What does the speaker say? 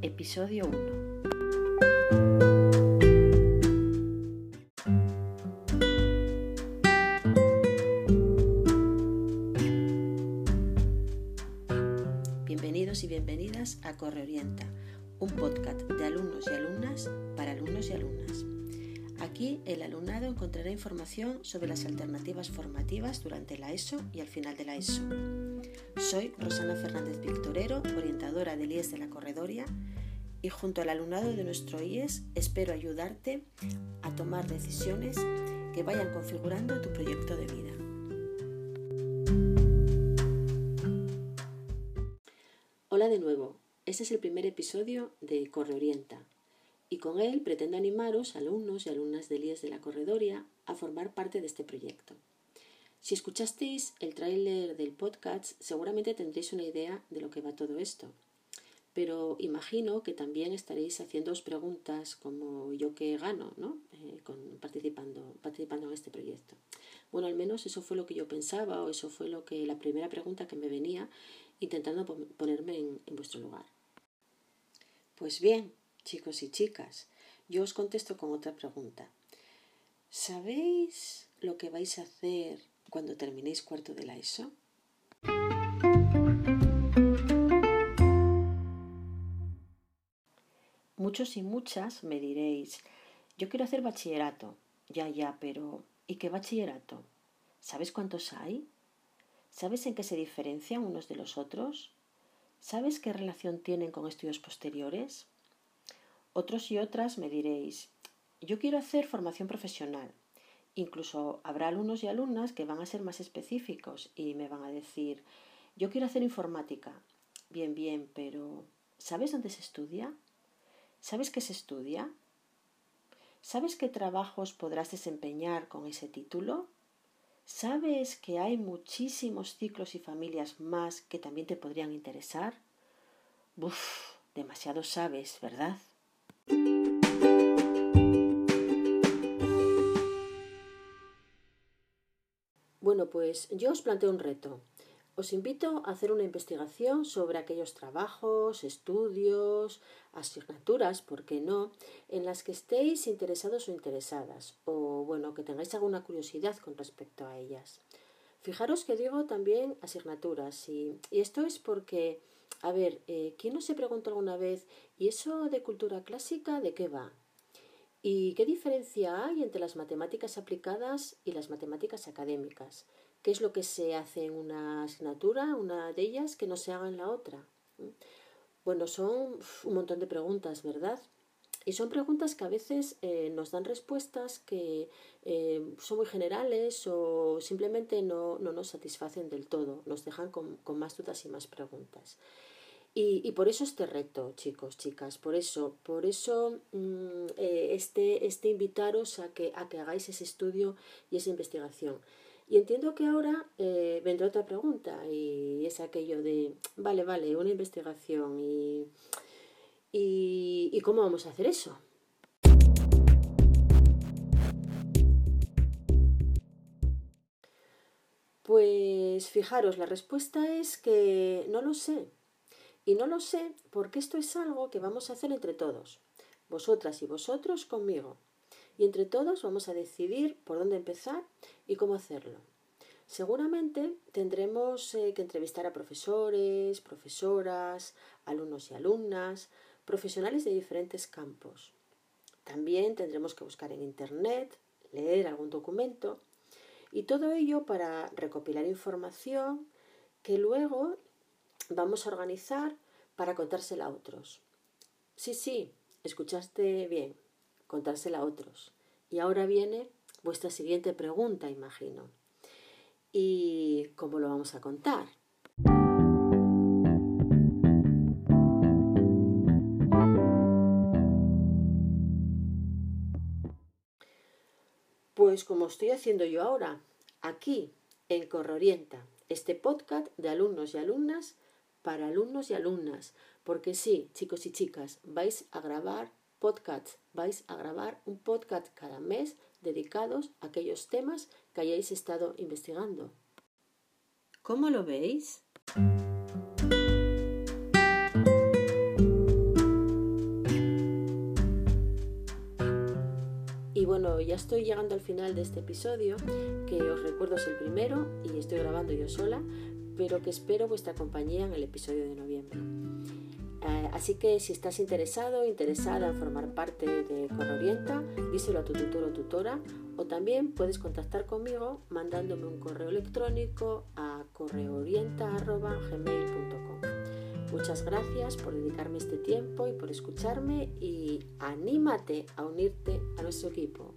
Episodio 1. Bienvenidos y bienvenidas a Corre Orienta, un podcast de alumnos y alumnas para alumnos y alumnas. Aquí el alumnado encontrará información sobre las alternativas formativas durante la ESO y al final de la ESO. Soy Rosana Fernández Victorero, orientadora del IES de la Corredoria, y junto al alumnado de nuestro IES espero ayudarte a tomar decisiones que vayan configurando tu proyecto de vida. Hola de nuevo, este es el primer episodio de Corre Orienta y con él pretendo animaros, alumnos y alumnas del IES de la Corredoria, a formar parte de este proyecto. Si escuchasteis el tráiler del podcast, seguramente tendréis una idea de lo que va todo esto. Pero imagino que también estaréis haciéndoos preguntas como yo que gano ¿no? Eh, participando, participando en este proyecto. Bueno, al menos eso fue lo que yo pensaba o eso fue lo que la primera pregunta que me venía intentando ponerme en vuestro lugar. Pues bien, chicos y chicas, yo os contesto con otra pregunta. ¿Sabéis lo que vais a hacer cuando terminéis cuarto de la ESO? Muchos y muchas me diréis, yo quiero hacer bachillerato. Ya, ya, pero ¿y qué bachillerato? ¿Sabes cuántos hay? ¿Sabes en qué se diferencian unos de los otros? ¿Sabes qué relación tienen con estudios posteriores? Otros y otras me diréis, yo quiero hacer formación profesional. Incluso habrá alumnos y alumnas que van a ser más específicos y me van a decir, yo quiero hacer informática. Bien, bien, pero ¿sabes dónde se estudia? ¿Sabes qué se estudia? ¿Sabes qué trabajos podrás desempeñar con ese título? ¿Sabes que hay muchísimos ciclos y familias más que también te podrían interesar? Uf, demasiado sabes, ¿verdad? Bueno, pues yo os planteo un reto. Os invito a hacer una investigación sobre aquellos trabajos, estudios, asignaturas, ¿por qué no?, en las que estéis interesados o interesadas, o bueno, que tengáis alguna curiosidad con respecto a ellas. Fijaros que digo también asignaturas, y, esto es porque, a ver, eh, ¿quién no se preguntó alguna vez, ¿y eso de cultura clásica de qué va? ¿Y qué diferencia hay entre las matemáticas aplicadas y las matemáticas académicas? ¿Qué es lo que se hace en una asignatura, una de ellas, que no se haga en la otra? Bueno, son un montón de preguntas, ¿verdad? Y son preguntas que a veces eh, nos dan respuestas que eh, son muy generales o simplemente no, nos satisfacen del todo, nos dejan con más dudas y más preguntas. Y, por eso este reto, chicos, chicas, por eso, por eso mm, eh, este, este invitaros a que, a que hagáis ese estudio y esa investigación. Y entiendo que ahora eh, vendrá otra pregunta y es aquello de, vale, vale, una investigación y, y, y ¿cómo vamos a hacer eso? Pues fijaros, la respuesta es que no lo sé. Y no lo sé porque esto es algo que vamos a hacer entre todos, vosotras y vosotros conmigo. Y entre todos vamos a decidir por dónde empezar y cómo hacerlo. Seguramente tendremos eh, que entrevistar a profesores, profesoras, alumnos y alumnas, profesionales de diferentes campos. También tendremos que buscar en Internet, leer algún documento y todo ello para recopilar información que luego vamos a organizar para contársela a otros. Sí, sí, escuchaste bien, contársela a otros. Y ahora viene vuestra siguiente pregunta, imagino. ¿Y cómo lo vamos a contar? Pues como estoy haciendo yo ahora, aquí en Corrorienta, este podcast de alumnos y alumnas para alumnos y alumnas, porque sí, chicos y chicas, vais a grabar podcasts, vais a grabar un podcast cada mes dedicados a aquellos temas que hayáis estado investigando. ¿Cómo lo veis? Y bueno, ya estoy llegando al final de este episodio, que os recuerdo es el primero y estoy grabando yo sola, pero que espero vuestra compañía en el episodio de noviembre. Eh, así que si estás interesado, interesada en formar parte de Correorienta, díselo a tu tutor o tutora, o también puedes contactar conmigo mandándome un correo electrónico a correorienta.gmail.com. Muchas gracias por dedicarme este tiempo y por escucharme y anímate a unirte a nuestro equipo.